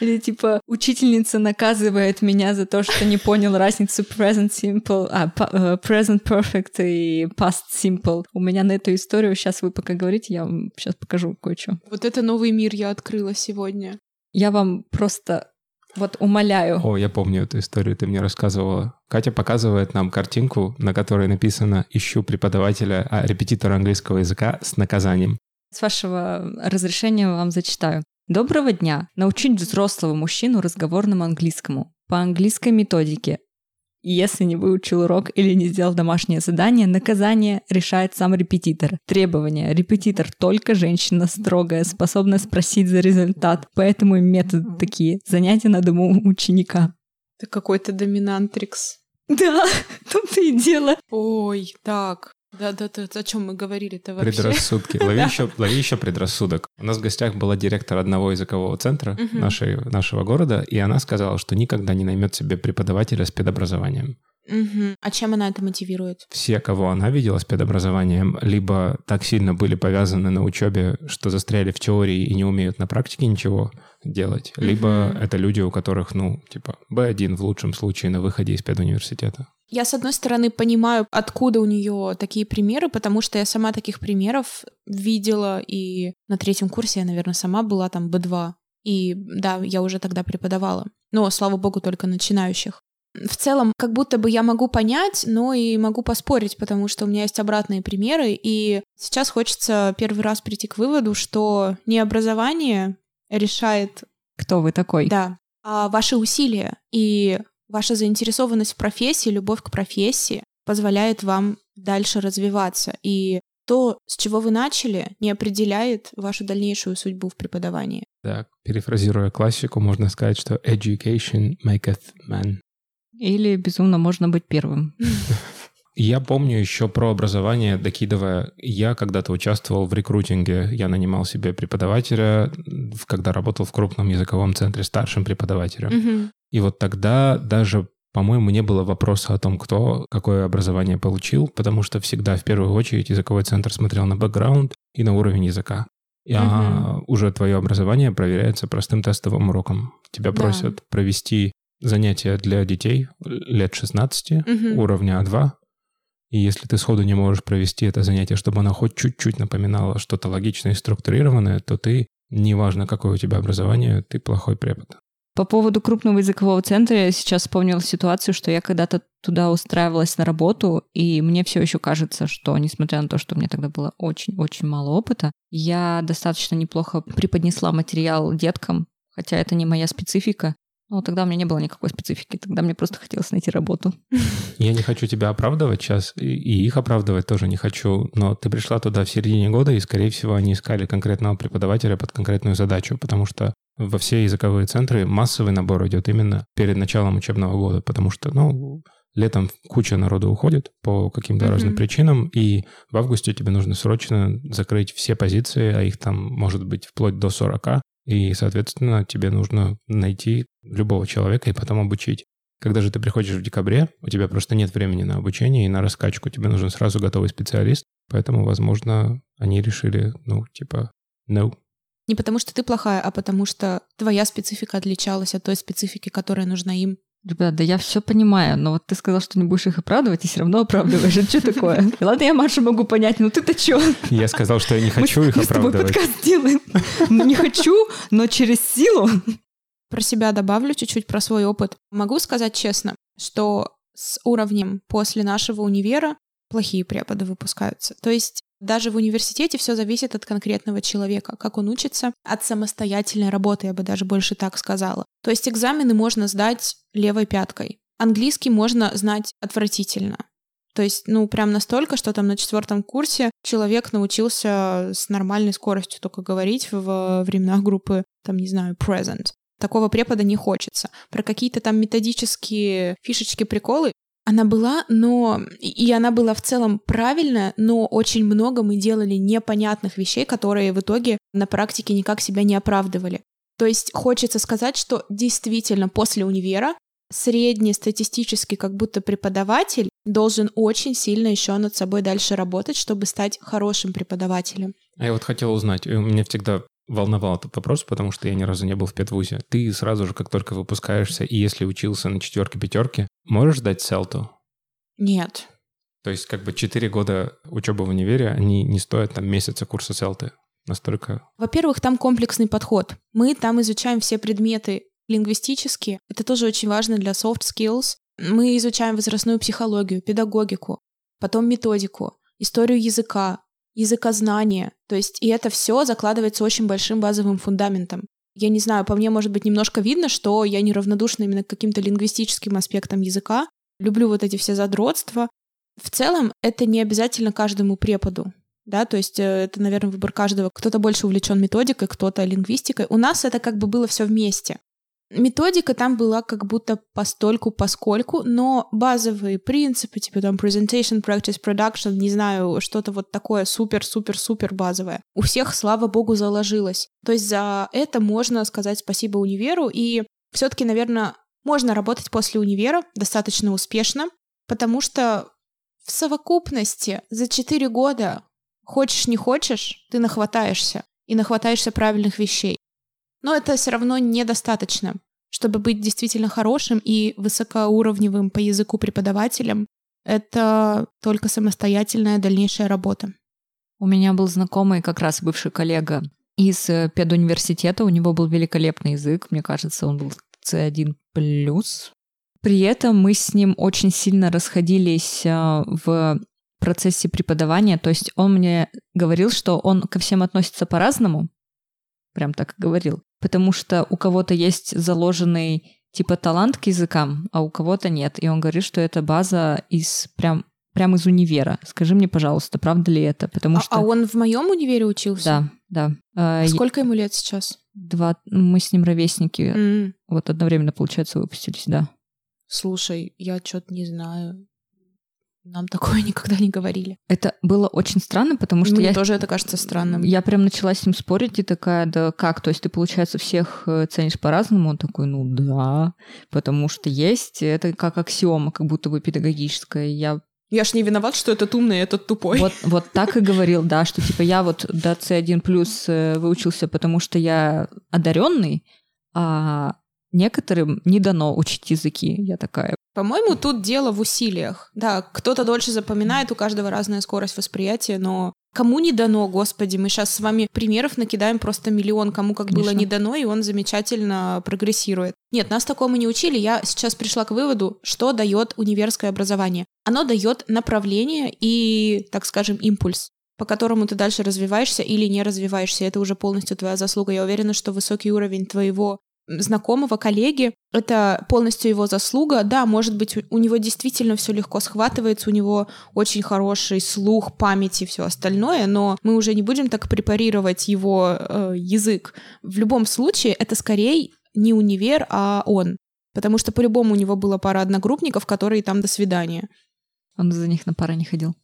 Или типа учительница наказывает меня за то, что не понял разницу present simple, а, э, present perfect и past simple. У меня на эту историю, сейчас вы пока говорите, я вам сейчас покажу кое-что. Вот это новый мир я открыла сегодня. Я вам просто вот умоляю. О, я помню эту историю, ты мне рассказывала. Катя показывает нам картинку, на которой написано «Ищу преподавателя, а репетитора английского языка с наказанием». С вашего разрешения вам зачитаю. Доброго дня. Научить взрослого мужчину разговорному английскому. По английской методике. Если не выучил урок или не сделал домашнее задание, наказание решает сам репетитор. Требования. Репетитор только женщина строгая, способная спросить за результат. Поэтому и методы такие. Занятия на дому ученика. Это какой-то доминантрикс. Да, в том-то и дело. Ой, так. Да-да-да, о чем мы говорили-то вообще? Предрассудки. Лови еще, лови еще предрассудок. У нас в гостях была директор одного языкового центра Мгм. нашей, нашего города, и она сказала, что никогда не наймет себе преподавателя с педобразованием. Мгм. А чем она это мотивирует? Все, кого она видела с педобразованием, либо так сильно были повязаны на учебе, что застряли в теории и не умеют на практике ничего делать, либо Мгм. это люди, у которых, ну, типа, Б1 в лучшем случае на выходе из педуниверситета. Я, с одной стороны, понимаю, откуда у нее такие примеры, потому что я сама таких примеров видела, и на третьем курсе я, наверное, сама была там Б2. И да, я уже тогда преподавала. Но, слава богу, только начинающих. В целом, как будто бы я могу понять, но и могу поспорить, потому что у меня есть обратные примеры, и сейчас хочется первый раз прийти к выводу, что не образование решает Кто вы такой? да, а ваши усилия и Ваша заинтересованность в профессии, любовь к профессии позволяет вам дальше развиваться. И то, с чего вы начали, не определяет вашу дальнейшую судьбу в преподавании. Так, перефразируя классику, можно сказать, что education maketh man. Или безумно можно быть первым. Я помню еще про образование, докидывая, я когда-то участвовал в рекрутинге, я нанимал себе преподавателя, когда работал в крупном языковом центре старшим преподавателем. Мгм. И вот тогда даже, по-моему, не было вопроса о том, кто какое образование получил, потому что всегда в первую очередь языковой центр смотрел на бэкграунд и на уровень языка. И, а, уже твое образование проверяется простым тестовым уроком. Тебя Да. просят провести занятия для детей лет 16 Мгм. уровня А2. И если ты сходу не можешь провести это занятие, чтобы оно хоть чуть-чуть напоминало что-то логичное и структурированное, то ты, неважно какое у тебя образование, ты плохой препод. По поводу крупного языкового центра я сейчас вспомнила ситуацию, что я когда-то туда устраивалась на работу, и мне все еще кажется, что, несмотря на то, что у меня тогда было очень-очень мало опыта, я достаточно неплохо преподнесла материал деткам, хотя это не моя специфика. Ну, тогда у меня не было никакой специфики, тогда мне просто хотелось найти работу. Я не хочу тебя оправдывать сейчас, и, их оправдывать тоже не хочу, но ты пришла туда в середине года, и, скорее всего, они искали конкретного преподавателя под конкретную задачу, потому что во все языковые центры массовый набор идет именно перед началом учебного года, потому что, ну, летом куча народу уходит по каким-то Мгм. разным причинам, и в августе тебе нужно срочно закрыть все позиции, а их там может быть вплоть до 40, и, соответственно, тебе нужно найти любого человека и потом обучить. Когда же ты приходишь в декабре, у тебя просто нет времени на обучение и на раскачку, тебе нужен сразу готовый специалист, поэтому, возможно, они решили, ну, типа, no. Не потому что ты плохая, а потому что твоя специфика отличалась от той специфики, которая нужна им. Ребят, да я все понимаю, но вот ты сказал, что не будешь их оправдывать, и все равно оправдываешь. Это что такое? Ладно, я Машу могу понять, ну ты-то что? Я сказал, что я не хочу их Мы с тобой оправдывать. подкаст делаем. Ну, Не хочу, но через силу. Про себя добавлю чуть-чуть про свой опыт. Могу сказать честно, что с уровнем после нашего универа плохие преподы выпускаются. То есть даже в университете все зависит от конкретного человека, как он учится, от самостоятельной работы, я бы даже больше так сказала. То есть экзамены можно сдать левой пяткой. Английский можно знать отвратительно. То есть, ну, прям настолько, что там на четвертом курсе человек научился с нормальной скоростью только говорить в временах группы, там, не знаю, present. Такого препода не хочется. Про какие-то там методические фишечки, приколы она была, но... И она была в целом правильная, но очень много мы делали непонятных вещей, которые в итоге на практике никак себя не оправдывали. То есть хочется сказать, что действительно после универа среднестатистический как будто преподаватель должен очень сильно еще над собой дальше работать, чтобы стать хорошим преподавателем. А я вот хотел узнать, и меня всегда волновал этот вопрос, потому что я ни разу не был в педвузе. Ты сразу же, как только выпускаешься, и если учился на четверке-пятерке, можешь дать селту? Нет. То есть как бы 4 года учебы в универе, они не стоят там месяца курса селты. Настолько... Во-первых, там комплексный подход. Мы там изучаем все предметы лингвистические. Это тоже очень важно для soft skills. Мы изучаем возрастную психологию, педагогику, потом методику, историю языка, языкознание. То есть и это все закладывается очень большим базовым фундаментом. Я не знаю, по мне, может быть, немножко видно, что я неравнодушна именно к каким-то лингвистическим аспектам языка. Люблю вот эти все задротства. В целом, это не обязательно каждому преподу. Да, то есть э, это, наверное, выбор каждого. Кто-то больше увлечен методикой, кто-то лингвистикой. У нас это как бы было все вместе. Методика там была как будто постольку, поскольку, но базовые принципы, типа там presentation, practice, production, не знаю, что-то вот такое супер-супер-супер базовое, у всех, слава богу, заложилось. То есть за это можно сказать спасибо универу, и все-таки, наверное, можно работать после универа достаточно успешно, потому что в совокупности за 4 года, хочешь не хочешь, ты нахватаешься, и нахватаешься правильных вещей. Но это все равно недостаточно, чтобы быть действительно хорошим и высокоуровневым по языку преподавателем. Это только самостоятельная дальнейшая работа. У меня был знакомый, как раз бывший коллега из э, педуниверситета. У него был великолепный язык. Мне кажется, он был C1+. При этом мы с ним очень сильно расходились э, в процессе преподавания. То есть он мне говорил, что он ко всем относится по-разному. Прям так и говорил. Потому что у кого-то есть заложенный типа талант к языкам, а у кого-то нет. И он говорит, что это база из прям прям из универа. Скажи мне, пожалуйста, правда ли это? Потому а, что... а он в моем универе учился? Да, да. А сколько ему лет сейчас? Два. Мы с ним ровесники. Mm. Вот одновременно, получается, выпустились, да. Слушай, я что-то не знаю. Нам такое никогда не говорили. Это было очень странно, потому что Мне я... тоже это кажется странным. Я прям начала с ним спорить и такая, да как? То есть ты, получается, всех э, ценишь по-разному? Он такой, ну да, потому что есть, это как аксиома, как будто бы педагогическая. Я я ж не виноват, что этот умный, этот тупой. Вот, вот так и говорил, да, что типа я вот до C1 плюс э, выучился, потому что я одаренный, а некоторым не дано учить языки. Я такая. По-моему, тут дело в усилиях. Да, кто-то дольше запоминает, у каждого разная скорость восприятия, но Кому не дано, господи, мы сейчас с вами примеров накидаем просто миллион, кому как Конечно. было не дано, и он замечательно прогрессирует. Нет, нас такому не учили. Я сейчас пришла к выводу, что дает универское образование. Оно дает направление и, так скажем, импульс по которому ты дальше развиваешься или не развиваешься. Это уже полностью твоя заслуга. Я уверена, что высокий уровень твоего знакомого, коллеги. Это полностью его заслуга. Да, может быть, у него действительно все легко схватывается, у него очень хороший слух, память и все остальное, но мы уже не будем так препарировать его э, язык. В любом случае, это скорее не универ, а он. Потому что по-любому у него была пара одногруппников, которые там до свидания. Он за них на пары не ходил.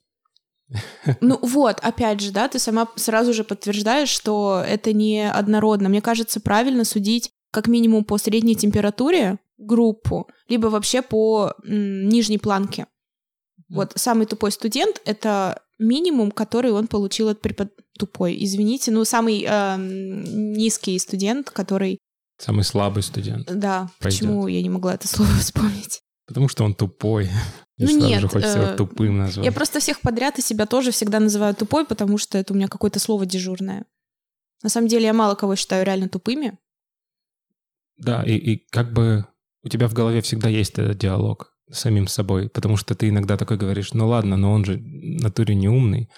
Ну вот, опять же, да, ты сама сразу же подтверждаешь, что это не однородно. Мне кажется, правильно судить как минимум по средней температуре группу, либо вообще по м, нижней планке. Mm. Вот самый тупой студент — это минимум, который он получил от препод... Тупой, извините, ну самый э, низкий студент, который... Самый слабый студент. Да, Пойдет. почему я не могла это слово вспомнить? Потому что он тупой. И ну сразу нет, же хочется его э, тупым назвать. Я просто всех подряд и себя тоже всегда называю тупой, потому что это у меня какое-то слово дежурное. На самом деле я мало кого считаю реально тупыми. Да, и, и как бы у тебя в голове всегда есть этот диалог с самим собой, потому что ты иногда такой говоришь, ну ладно, но он же натуре не умный.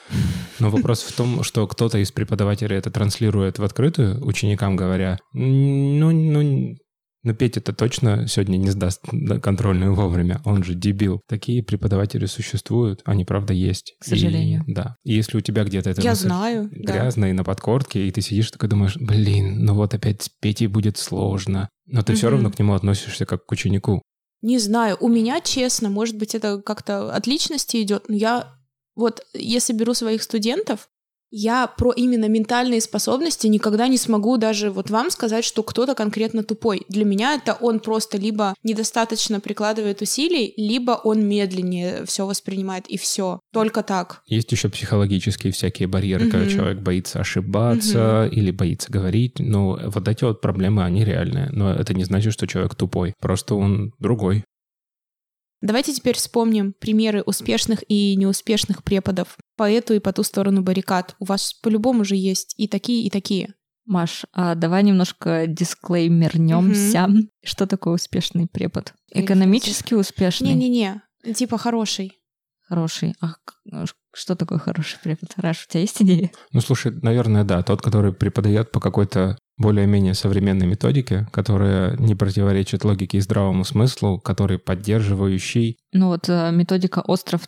Но вопрос в том, что кто-то из преподавателей это транслирует в открытую ученикам, говоря, ну, ну, но Петя-то точно сегодня не сдаст контрольную вовремя, он же дебил. Такие преподаватели существуют, они правда есть. К сожалению. И, да. И если у тебя где-то это Я знаю, грязно да. и на подкорке, и ты сидишь такой думаешь, блин, ну вот опять с Петей будет сложно. Но ты угу. все равно к нему относишься как к ученику. Не знаю, у меня, честно, может быть, это как-то от личности идет, но я вот если беру своих студентов, я про именно ментальные способности никогда не смогу даже вот вам сказать, что кто-то конкретно тупой. Для меня это он просто либо недостаточно прикладывает усилий, либо он медленнее все воспринимает, и все. Только так. Есть еще психологические всякие барьеры, угу. когда человек боится ошибаться угу. или боится говорить. Но вот эти вот проблемы, они реальные. Но это не значит, что человек тупой. Просто он другой. Давайте теперь вспомним примеры успешных и неуспешных преподов по эту и по ту сторону баррикад. У вас по-любому же есть и такие, и такие. Маш, а давай немножко дисклеймернемся. Угу. Что такое успешный препод? Экономически успешный? Не-не-не, типа хороший. Хороший. А что такое хороший препод? Раш, у тебя есть идея? Ну, слушай, наверное, да. Тот, который преподает по какой-то более-менее современной методике, которая не противоречит логике и здравому смыслу, который поддерживающий. Ну вот э, методика остров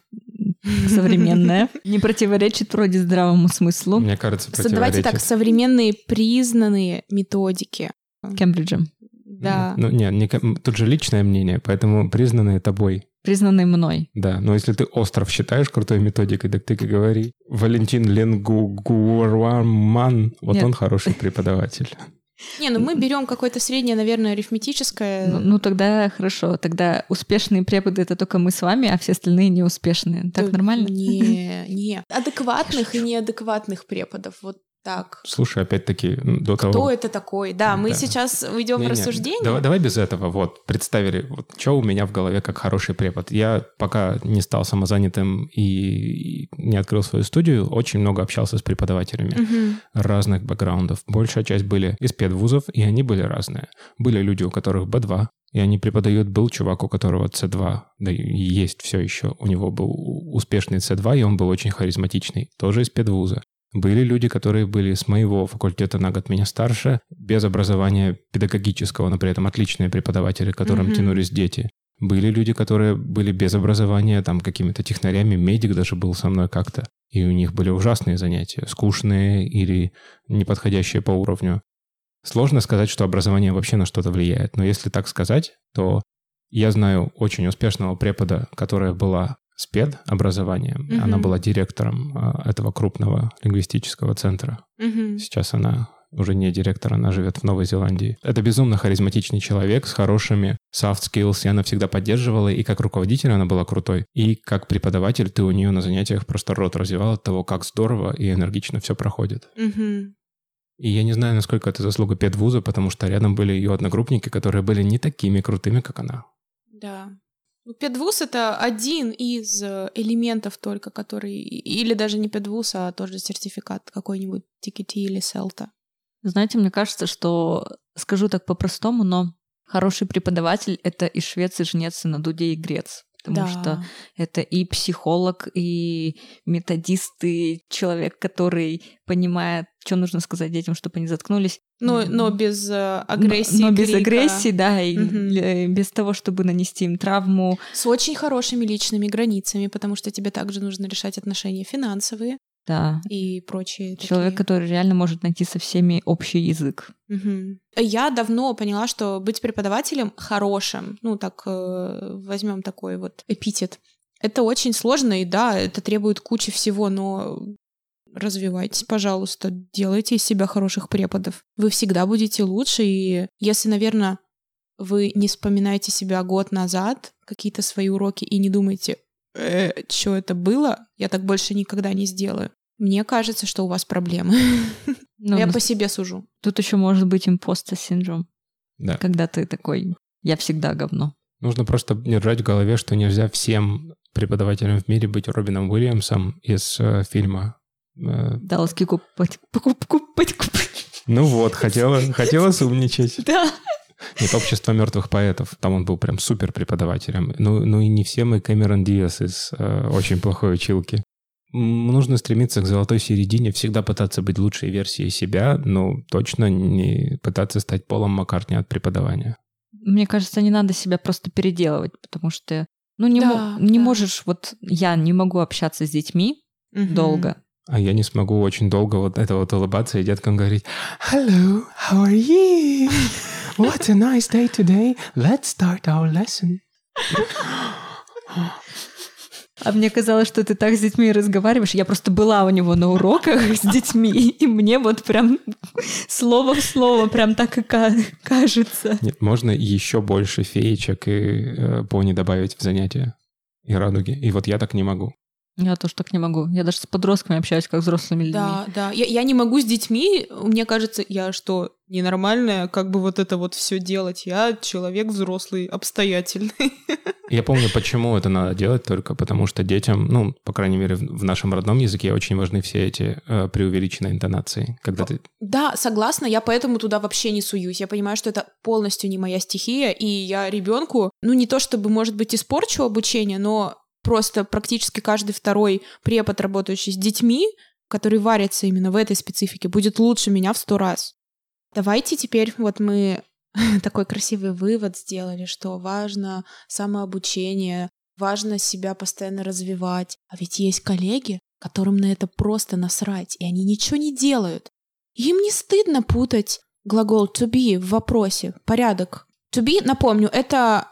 современная, не противоречит вроде здравому смыслу. Мне кажется, противоречит. Давайте так, современные признанные методики. Кембриджем. Да. Ну, нет, не, тут же личное мнение, поэтому признанные тобой. Признанные мной. Да, но если ты остров считаешь крутой методикой, так ты и говори. Валентин Ленгугуарман, вот нет. он хороший преподаватель. Не, ну мы берем какое-то среднее, наверное, арифметическое. Ну, ну тогда хорошо. Тогда успешные преподы это только мы с вами, а все остальные неуспешные. Так да, нормально? Не, не. Адекватных и неадекватных преподов. Вот так. Слушай, опять-таки, до Кто того... это такой? Да, мы да. сейчас уйдем не, в рассуждение. Не, давай, давай без этого. Вот, представили, вот, что у меня в голове как хороший препод. Я пока не стал самозанятым и не открыл свою студию, очень много общался с преподавателями угу. разных бэкграундов. Большая часть были из педвузов, и они были разные. Были люди, у которых B2, и они преподают. Был чувак, у которого C2, да есть все еще. У него был успешный C2, и он был очень харизматичный, тоже из педвуза. Были люди, которые были с моего факультета на год меня старше, без образования педагогического, но при этом отличные преподаватели, к которым Мгм. тянулись дети. Были люди, которые были без образования, там какими-то технарями, медик даже был со мной как-то. И у них были ужасные занятия, скучные или неподходящие по уровню. Сложно сказать, что образование вообще на что-то влияет, но если так сказать, то я знаю очень успешного препода, которая была спедобразованием. Мгм. Она была директором а, этого крупного лингвистического центра. Мгм. Сейчас она уже не директор, она живет в Новой Зеландии. Это безумно харизматичный человек с хорошими soft skills, и она всегда поддерживала, и как руководитель она была крутой, и как преподаватель ты у нее на занятиях просто рот развивал от того, как здорово и энергично все проходит. Мгм. И я не знаю, насколько это заслуга педвуза, потому что рядом были ее одногруппники, которые были не такими крутыми, как она. Да. Ну, педвуз — это один из э, элементов только, который... Или даже не педвуз, а тоже сертификат какой-нибудь TKT или селта. Знаете, мне кажется, что, скажу так по-простому, но хороший преподаватель — это и швец, и жнец, и на дуде, и грец. Потому что это и психолог, и методист, и человек, который понимает, что нужно сказать детям, чтобы они заткнулись. Но, но без э, агрессии, Но, но без крика. агрессии, да, и э, без того, чтобы нанести им травму. С очень хорошими личными границами, потому что тебе также нужно решать отношения финансовые Да. и прочие Человек, такие. который реально может найти со всеми общий язык. Мгм. Я давно поняла, что быть преподавателем хорошим, ну так возьмем такой вот эпитет, это очень сложно, и да, это требует кучи всего, но развивайтесь, пожалуйста, делайте из себя хороших преподов. Вы всегда будете лучше, и если, наверное, вы не вспоминаете себя год назад, какие-то свои уроки, и не думаете, э, что это было, я так больше никогда не сделаю. Мне кажется, что у вас проблемы. Ну, я на- по себе сужу. Тут еще может быть импостер синдром, Да. когда ты такой, я всегда говно. Нужно просто держать в голове, что нельзя всем преподавателям в мире быть Робином Уильямсом из э, фильма. Далласский купать, покуп- купать, купать. ну вот, хотела, хотела сумничать. Да. Нет, общество мертвых поэтов. Там он был прям супер преподавателем. Ну, ну и не все мы Кэмерон Диас из э, очень плохой училки. Нужно стремиться к золотой середине, всегда пытаться быть лучшей версией себя, но точно не пытаться стать Полом Маккартни от преподавания. Мне кажется, не надо себя просто переделывать, потому что, ну, не, Да, мо- не да. можешь, вот я не могу общаться с детьми Мгм. долго. А я не смогу очень долго вот это вот улыбаться и деткам говорить «Hello, how are you? What a nice day today. Let's start our lesson». А мне казалось, что ты так с детьми разговариваешь. Я просто была у него на уроках с детьми, и мне вот прям слово в слово прям так и ка- кажется. Нет, можно еще больше феечек и э, пони добавить в занятия и радуги. И вот я так не могу. Я тоже так не могу. Я даже с подростками общаюсь, как с взрослыми людьми. Да, да. Я, я не могу с детьми. Мне кажется, я что, ненормальная, как бы вот это вот все делать. Я человек взрослый, обстоятельный. Я помню, почему это надо делать только потому, что детям, ну, по крайней мере, в нашем родном языке очень важны все эти э, преувеличенные интонации. Когда ты... Да, согласна, я поэтому туда вообще не суюсь. Я понимаю, что это полностью не моя стихия, и я ребенку, ну не то чтобы, может быть, испорчу обучение, но просто практически каждый второй препод, работающий с детьми, который варится именно в этой специфике, будет лучше меня в сто раз. Давайте теперь вот мы такой красивый вывод сделали, что важно самообучение, важно себя постоянно развивать. А ведь есть коллеги, которым на это просто насрать, и они ничего не делают. Им не стыдно путать глагол to be в вопросе, порядок. To be, напомню, это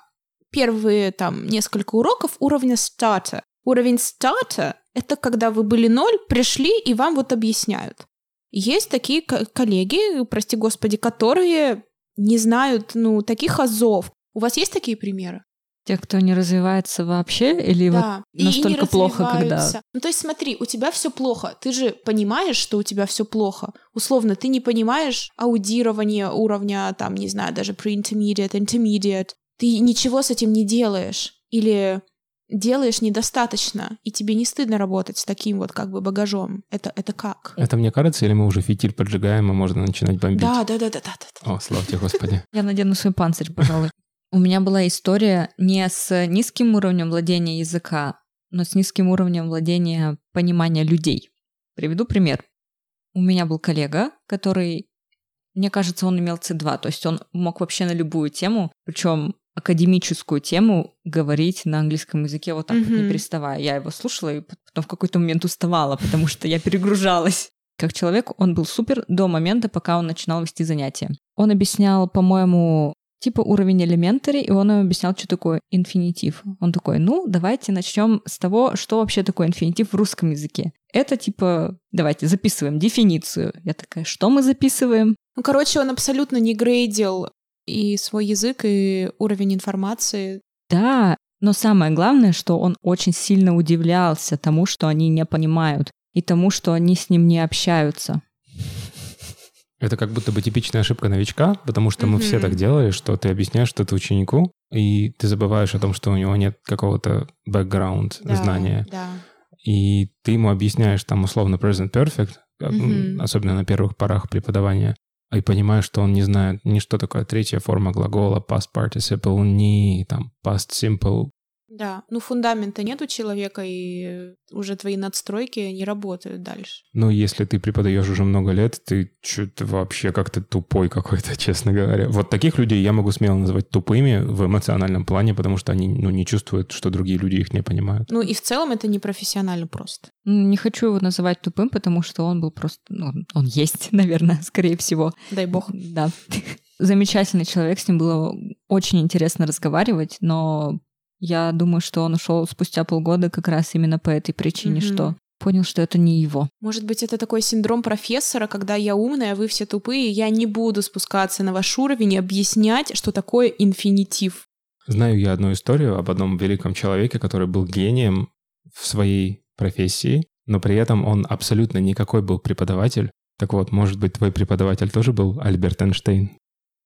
первые там несколько уроков уровня старта. Уровень старта — это когда вы были ноль, пришли и вам вот объясняют. Есть такие ко- коллеги, прости господи, которые не знают, ну, таких азов. У вас есть такие примеры? Те, кто не развивается вообще, или вот да. И- и не настолько плохо, когда... Ну, то есть смотри, у тебя все плохо. Ты же понимаешь, что у тебя все плохо. Условно, ты не понимаешь аудирование уровня, там, не знаю, даже pre-intermediate, intermediate. Ты ничего с этим не делаешь. Или делаешь недостаточно, и тебе не стыдно работать с таким вот как бы багажом. Это, это как? Это мне кажется, или мы уже фитиль поджигаем, и можно начинать бомбить? Да, да, да, да, да, да. О, слава тебе, Господи. Я надену свой панцирь, пожалуй. У меня была история не с низким уровнем владения языка, но с низким уровнем владения понимания людей. Приведу пример. У меня был коллега, который, мне кажется, он имел C2, то есть он мог вообще на любую тему, причем академическую тему говорить на английском языке вот так mm-hmm. вот не переставая. Я его слушала и потом в какой-то момент уставала, потому что я перегружалась. Как человек он был супер до момента, пока он начинал вести занятия. Он объяснял, по-моему, типа уровень элементари, и он им объяснял, что такое инфинитив. Он такой, ну, давайте начнем с того, что вообще такое инфинитив в русском языке. Это типа, давайте записываем дефиницию. Я такая, что мы записываем? Ну, короче, он абсолютно не грейдил и свой язык, и уровень информации. Да, но самое главное, что он очень сильно удивлялся тому, что они не понимают, и тому, что они с ним не общаются. Это как будто бы типичная ошибка новичка, потому что mm-hmm. мы все так делали, что ты объясняешь что-то ученику, и ты забываешь о том, что у него нет какого-то бэкграунд да, знания. Да. И ты ему объясняешь там условно present perfect, mm-hmm. особенно на первых порах преподавания, и понимаешь, что он не знает ни что такое третья форма глагола, past participle, ни там past simple, да, ну фундамента нет у человека, и уже твои надстройки не работают дальше. Ну, если ты преподаешь уже много лет, ты что-то вообще как-то тупой какой-то, честно говоря. Вот таких людей я могу смело называть тупыми в эмоциональном плане, потому что они ну, не чувствуют, что другие люди их не понимают. Ну и в целом это не профессионально просто. Не хочу его называть тупым, потому что он был просто... Ну, он есть, наверное, скорее всего. Дай бог. Да. Замечательный человек, с ним было очень интересно разговаривать, но я думаю, что он ушел спустя полгода как раз именно по этой причине, mm-hmm. что понял, что это не его. Может быть, это такой синдром профессора, когда я умная, а вы все тупые, и я не буду спускаться на ваш уровень и объяснять, что такое инфинитив. Знаю я одну историю об одном великом человеке, который был гением в своей профессии, но при этом он абсолютно никакой был преподаватель. Так вот, может быть, твой преподаватель тоже был Альберт Эйнштейн?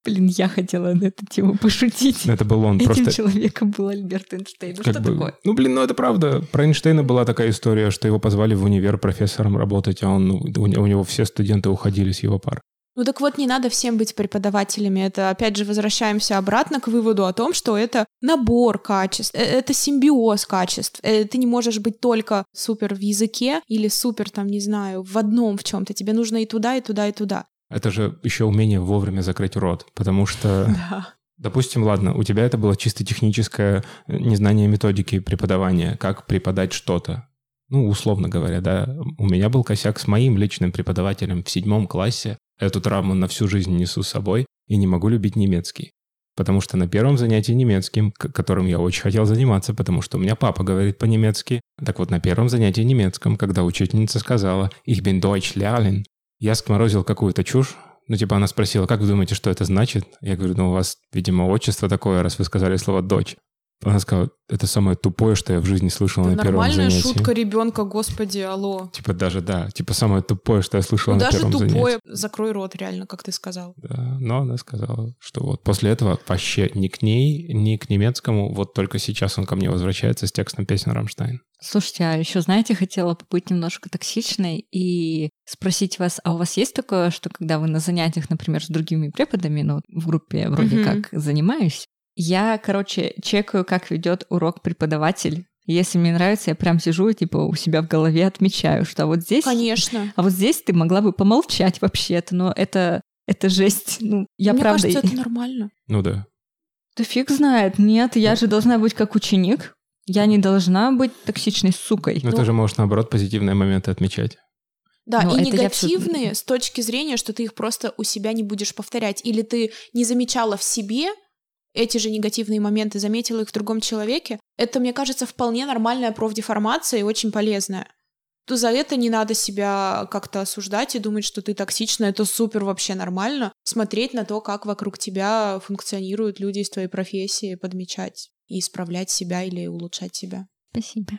Блин, я хотела на эту тему пошутить. Это был он Этим просто... человеком был Альберт Эйнштейн. Ну как что бы... такое? Ну, блин, ну это правда. Про Эйнштейна была такая история, что его позвали в универ профессором работать, а он, у него все студенты уходили с его пар. Ну так вот, не надо всем быть преподавателями. Это, опять же, возвращаемся обратно к выводу о том, что это набор качеств, э, это симбиоз качеств. Э, ты не можешь быть только супер в языке или супер, там, не знаю, в одном в чем-то. Тебе нужно и туда, и туда, и туда. Это же еще умение вовремя закрыть рот, потому что... Да. Допустим, ладно, у тебя это было чисто техническое э, незнание методики преподавания, как преподать что-то. Ну, условно говоря, да. У меня был косяк с моим личным преподавателем в седьмом классе. Эту травму на всю жизнь несу с собой и не могу любить немецкий. Потому что на первом занятии немецким, которым я очень хотел заниматься, потому что у меня папа говорит по-немецки, так вот на первом занятии немецком, когда учительница сказала «Ich bin Deutsch lernen», я скоморозил какую-то чушь. Ну, типа, она спросила, как вы думаете, что это значит? Я говорю, ну, у вас, видимо, отчество такое, раз вы сказали слово «дочь». Она сказала, это самое тупое, что я в жизни слышал это на первом занятии. Нормальная шутка ребенка, господи, алло. Типа даже, да, типа самое тупое, что я слышал ну, на первом занятии. даже тупое, закрой рот, реально, как ты сказал. Да, но она сказала, что вот после этого вообще ни к ней, ни к немецкому, вот только сейчас он ко мне возвращается с текстом песен Рамштайн. Слушайте, а еще, знаете, хотела побыть немножко токсичной и спросить вас, а у вас есть такое, что когда вы на занятиях, например, с другими преподами, ну, в группе вроде mm-hmm. как занимаюсь, я, короче, чекаю, как ведет урок преподаватель. Если мне нравится, я прям сижу и типа у себя в голове отмечаю, что вот здесь... Конечно. А вот здесь ты могла бы помолчать вообще-то, но это, это жесть. Ну, я Мне правда... кажется, это нормально. Ну да. Да фиг знает. Нет, я же должна быть как ученик. Я не должна быть токсичной сукой. Но ну, ты же можешь, наоборот, позитивные моменты отмечать. Да, Но и негативные все... с точки зрения, что ты их просто у себя не будешь повторять. Или ты не замечала в себе эти же негативные моменты, заметила их в другом человеке. Это, мне кажется, вполне нормальная профдеформация и очень полезная. То за это не надо себя как-то осуждать и думать, что ты токсична, это супер вообще нормально. Смотреть на то, как вокруг тебя функционируют люди из твоей профессии, подмечать и исправлять себя или улучшать себя. Спасибо.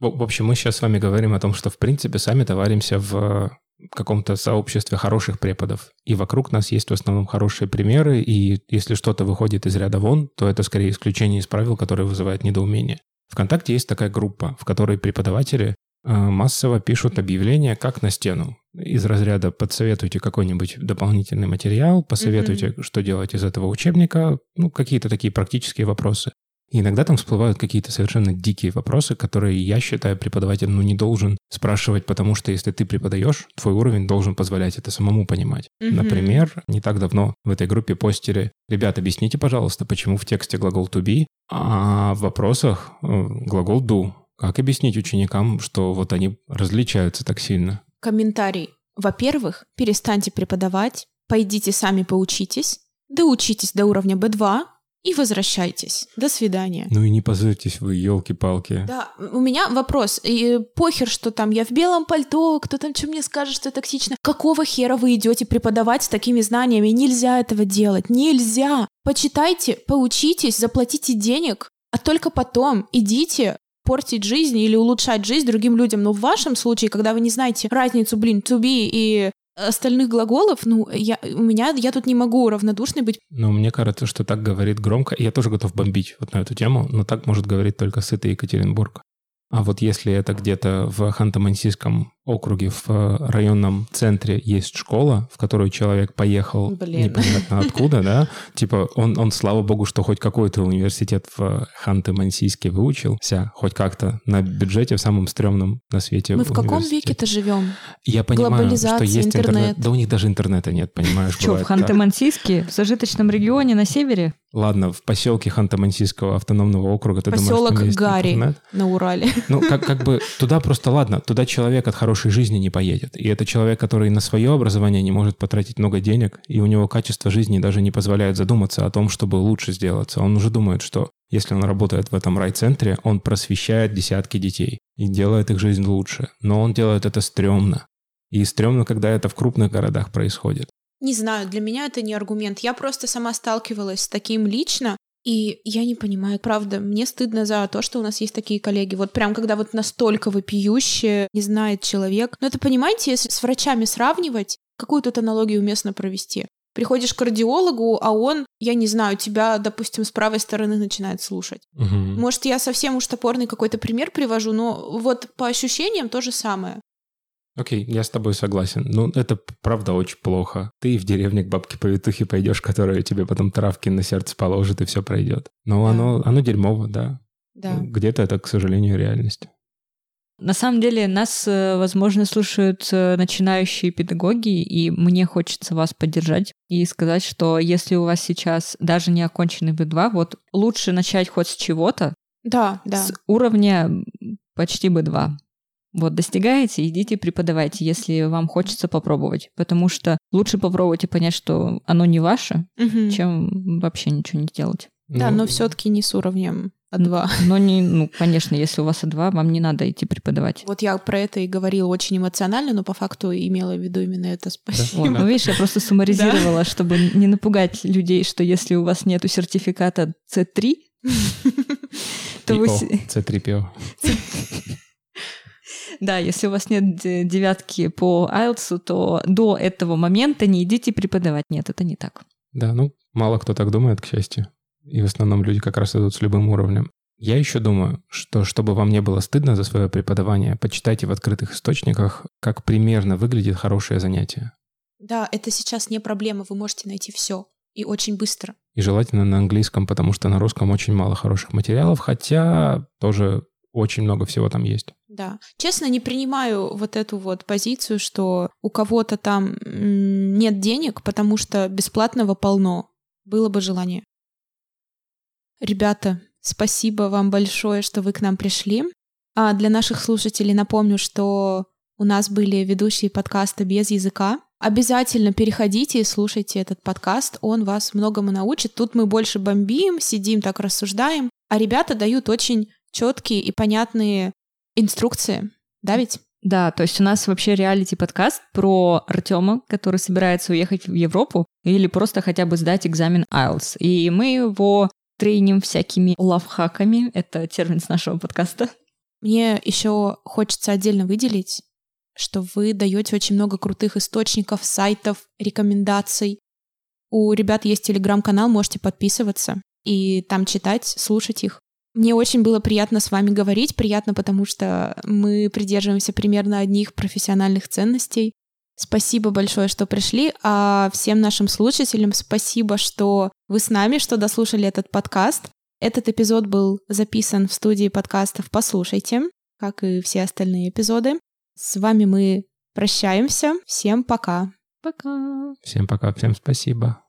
В, в общем, мы сейчас с вами говорим о том, что, в принципе, сами товаримся в каком-то сообществе хороших преподов. И вокруг нас есть в основном хорошие примеры, и если что-то выходит из ряда вон, то это скорее исключение из правил, которые вызывают недоумение. Вконтакте есть такая группа, в которой преподаватели э, массово пишут объявления как на стену. Из разряда «подсоветуйте какой-нибудь дополнительный материал», «посоветуйте, mm-hmm. что делать из этого учебника», ну, какие-то такие практические вопросы. И иногда там всплывают какие-то совершенно дикие вопросы, которые я считаю преподаватель ну, не должен спрашивать, потому что если ты преподаешь, твой уровень должен позволять это самому понимать. Мгм. Например, не так давно в этой группе постили «Ребят, объясните, пожалуйста, почему в тексте глагол to be, а в вопросах э, глагол do?» Как объяснить ученикам, что вот они различаются так сильно? Комментарий. Во-первых, перестаньте преподавать, пойдите сами поучитесь, доучитесь до уровня B2 и возвращайтесь. До свидания. Ну и не позорьтесь вы, елки-палки. Да, у меня вопрос. И похер, что там я в белом пальто, кто там что мне скажет, что токсично. Какого хера вы идете преподавать с такими знаниями? Нельзя этого делать. Нельзя. Почитайте, поучитесь, заплатите денег, а только потом идите портить жизнь или улучшать жизнь другим людям. Но в вашем случае, когда вы не знаете разницу, блин, to be и остальных глаголов, ну, я, у меня, я тут не могу равнодушной быть. Но мне кажется, что так говорит громко. Я тоже готов бомбить вот на эту тему, но так может говорить только сытый Екатеринбург. А вот если это где-то в Ханты-Мансийском округе, в э, районном центре есть школа, в которую человек поехал Блин. непонятно откуда, да, типа он, он, слава богу, что хоть какой-то университет в Ханты-Мансийске выучился, хоть как-то на бюджете в самом стрёмном на свете Мы в каком веке-то живем? Я понимаю, что есть интернет. интернет. Да у них даже интернета нет, понимаешь? Что, в. Ханты-Мансийске, в зажиточном регионе на севере? Ладно, в поселке Ханты-Мансийского автономного округа ты думаешь, Поселок интернет? на Урале. Ну, как, как бы туда просто, ладно, туда человек от хорошей жизни не поедет. И это человек, который на свое образование не может потратить много денег, и у него качество жизни даже не позволяет задуматься о том, чтобы лучше сделаться. Он уже думает, что если он работает в этом райцентре, он просвещает десятки детей и делает их жизнь лучше. Но он делает это стрёмно. И стрёмно, когда это в крупных городах происходит. Не знаю, для меня это не аргумент. Я просто сама сталкивалась с таким лично, и я не понимаю, правда, мне стыдно за то, что у нас есть такие коллеги. Вот прям когда вот настолько вопиющее не знает человек. Но это, понимаете, если с врачами сравнивать, какую тут аналогию уместно провести? Приходишь к кардиологу, а он, я не знаю, тебя, допустим, с правой стороны начинает слушать. Мгм. Может, я совсем уж топорный какой-то пример привожу, но вот по ощущениям то же самое. Окей, я с тобой согласен. Ну, это правда очень плохо. Ты в деревне к бабке повитухе пойдешь, которая тебе потом травки на сердце положит, и все пройдет. Но Да. оно, оно дерьмово, да. Да. Где-то это, к сожалению, реальность. На самом деле нас, э, возможно, слушают э, начинающие педагоги, и мне хочется вас поддержать и сказать, что если у вас сейчас даже не оконченный B2, вот лучше начать хоть с чего-то, Да, да. с уровня почти B2. Вот достигаете, идите преподавайте, если вам хочется попробовать. Потому что лучше попробовать и понять, что оно не ваше, Мгм. чем вообще ничего не делать. Да, Ну, но все-таки не с уровнем А2. Но не, ну, конечно, если у вас А2, вам не надо идти преподавать. Вот я про это и говорила очень эмоционально, но по факту имела в виду именно это. Спасибо. Вот, ну, видишь, я просто суммаризировала, чтобы не напугать людей, что если у вас нету сертификата C3, то вы... PO, с- C3PO. Да, если у вас нет девятки по IELTS, то до этого момента не идите преподавать. Нет, это не так. Да, ну, мало кто так думает, к счастью. И в основном люди как раз идут с любым уровнем. Я еще думаю, что чтобы вам не было стыдно за свое преподавание, почитайте в открытых источниках, как примерно выглядит хорошее занятие. Да, это сейчас не проблема, вы можете найти все. И очень быстро. И желательно на английском, потому что на русском очень мало хороших материалов, хотя тоже очень много всего там есть. Да. Честно, не принимаю вот эту вот позицию, что у кого-то там нет денег, потому что бесплатного полно. Было бы желание. Ребята, спасибо вам большое, что вы к нам пришли. А для наших слушателей напомню, что у нас были ведущие подкаста без языка. Обязательно переходите и слушайте этот подкаст, он вас многому научит. Тут мы больше бомбим, сидим так рассуждаем, а ребята дают очень четкие и понятные инструкции. Да ведь? Да, то есть у нас вообще реалити-подкаст про Артема, который собирается уехать в Европу или просто хотя бы сдать экзамен IELTS. И мы его треним всякими лавхаками. Это термин с нашего подкаста. Мне еще хочется отдельно выделить, что вы даете очень много крутых источников, сайтов, рекомендаций. У ребят есть телеграм-канал, можете подписываться и там читать, слушать их. Мне очень было приятно с вами говорить, приятно, потому что мы придерживаемся примерно одних профессиональных ценностей. Спасибо большое, что пришли, а всем нашим слушателям спасибо, что вы с нами, что дослушали этот подкаст. Этот эпизод был записан в студии подкастов «Послушайте», как и все остальные эпизоды. С вами мы прощаемся. Всем пока. Пока. Всем пока, всем спасибо.